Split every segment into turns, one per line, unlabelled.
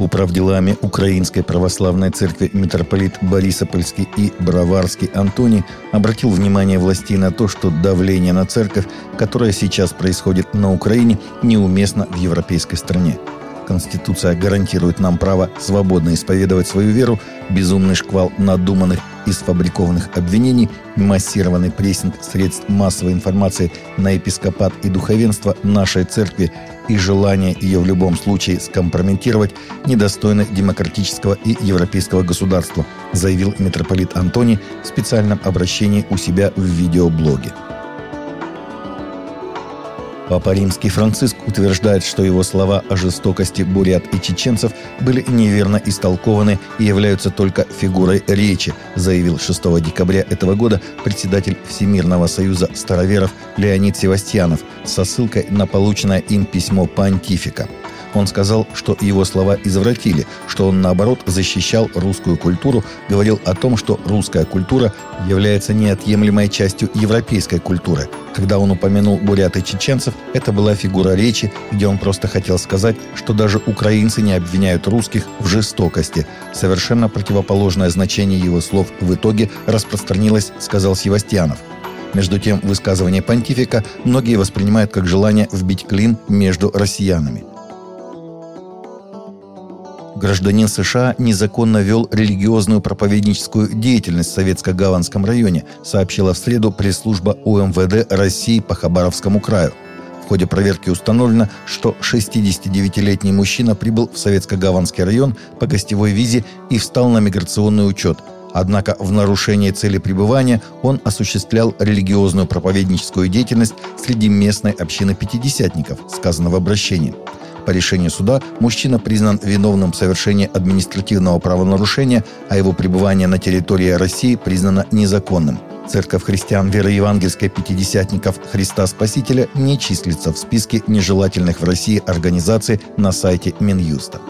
Управделами Украинской Православной Церкви митрополит Борисопольский и Броварский Антоний обратил внимание властей на то, что давление на церковь, которое сейчас происходит на Украине, неуместно в европейской стране. Конституция гарантирует нам право свободно исповедовать свою веру, безумный шквал надуманных и сфабрикованных обвинений, массированный прессинг средств массовой информации на епископат и духовенство нашей церкви и желание ее в любом случае скомпрометировать недостойно демократического и европейского государства, заявил митрополит Антоний в специальном обращении у себя в видеоблоге. Папа Римский Франциск утверждает, что его слова о жестокости бурят и чеченцев были неверно истолкованы и являются только фигурой речи, заявил 6 декабря этого года председатель Всемирного союза староверов Леонид Севастьянов со ссылкой на полученное им письмо понтифика – он сказал, что его слова извратили, что он, наоборот, защищал русскую культуру, говорил о том, что русская культура является неотъемлемой частью европейской культуры. Когда он упомянул бурят и чеченцев, это была фигура речи, где он просто хотел сказать, что даже украинцы не обвиняют русских в жестокости. Совершенно противоположное значение его слов в итоге распространилось, сказал Севастьянов. Между тем, высказывание понтифика многие воспринимают как желание вбить клин между россиянами гражданин США незаконно вел религиозную проповедническую деятельность в Советско-Гаванском районе, сообщила в среду пресс-служба УМВД России по Хабаровскому краю. В ходе проверки установлено, что 69-летний мужчина прибыл в Советско-Гаванский район по гостевой визе и встал на миграционный учет. Однако в нарушении цели пребывания он осуществлял религиозную проповедническую деятельность среди местной общины пятидесятников, сказано в обращении. По решению суда мужчина признан виновным в совершении административного правонарушения, а его пребывание на территории России признано незаконным. Церковь христиан веры евангельской пятидесятников Христа Спасителя не числится в списке нежелательных в России организаций на сайте Минюста.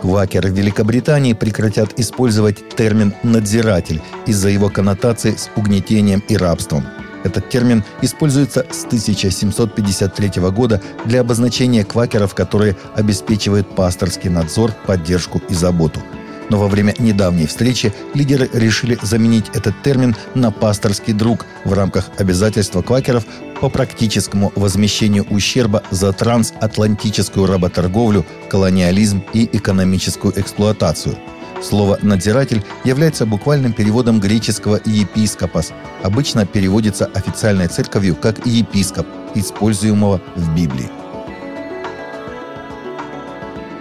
Квакеры в Великобритании прекратят использовать термин «надзиратель» из-за его коннотации с угнетением и рабством – этот термин используется с 1753 года для обозначения квакеров, которые обеспечивают пасторский надзор, поддержку и заботу. Но во время недавней встречи лидеры решили заменить этот термин на «пасторский друг» в рамках обязательства квакеров по практическому возмещению ущерба за трансатлантическую работорговлю, колониализм и экономическую эксплуатацию – Слово «надзиратель» является буквальным переводом греческого «епископос». Обычно переводится официальной церковью как «епископ», используемого в Библии.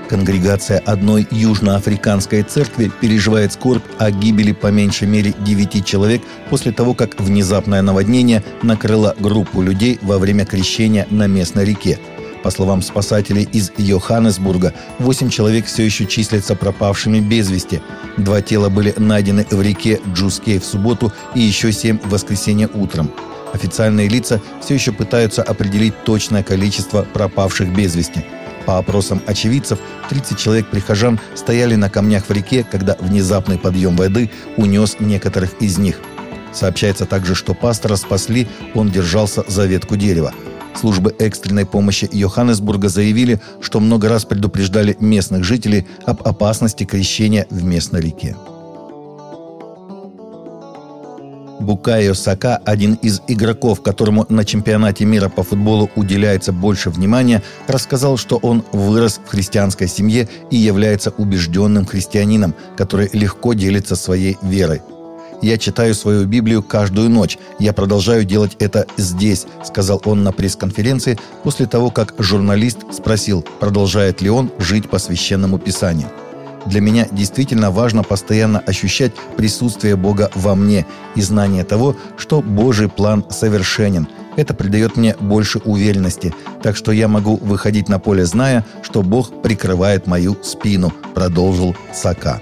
Конгрегация одной южноафриканской церкви переживает скорбь о гибели по меньшей мере девяти человек после того, как внезапное наводнение накрыло группу людей во время крещения на местной реке – по словам спасателей из Йоханнесбурга, 8 человек все еще числятся пропавшими без вести. Два тела были найдены в реке Джускей в субботу и еще 7 в воскресенье утром. Официальные лица все еще пытаются определить точное количество пропавших без вести. По опросам очевидцев, 30 человек прихожан стояли на камнях в реке, когда внезапный подъем воды унес некоторых из них. Сообщается также, что пастора спасли, он держался за ветку дерева. Службы экстренной помощи Йоханнесбурга заявили, что много раз предупреждали местных жителей об опасности крещения в местной реке. Букайо Сака, один из игроков, которому на чемпионате мира по футболу уделяется больше внимания, рассказал, что он вырос в христианской семье и является убежденным христианином, который легко делится своей верой – я читаю свою Библию каждую ночь. Я продолжаю делать это здесь», — сказал он на пресс-конференции после того, как журналист спросил, продолжает ли он жить по священному писанию. Для меня действительно важно постоянно ощущать присутствие Бога во мне и знание того, что Божий план совершенен. Это придает мне больше уверенности, так что я могу выходить на поле, зная, что Бог прикрывает мою спину, продолжил Сака.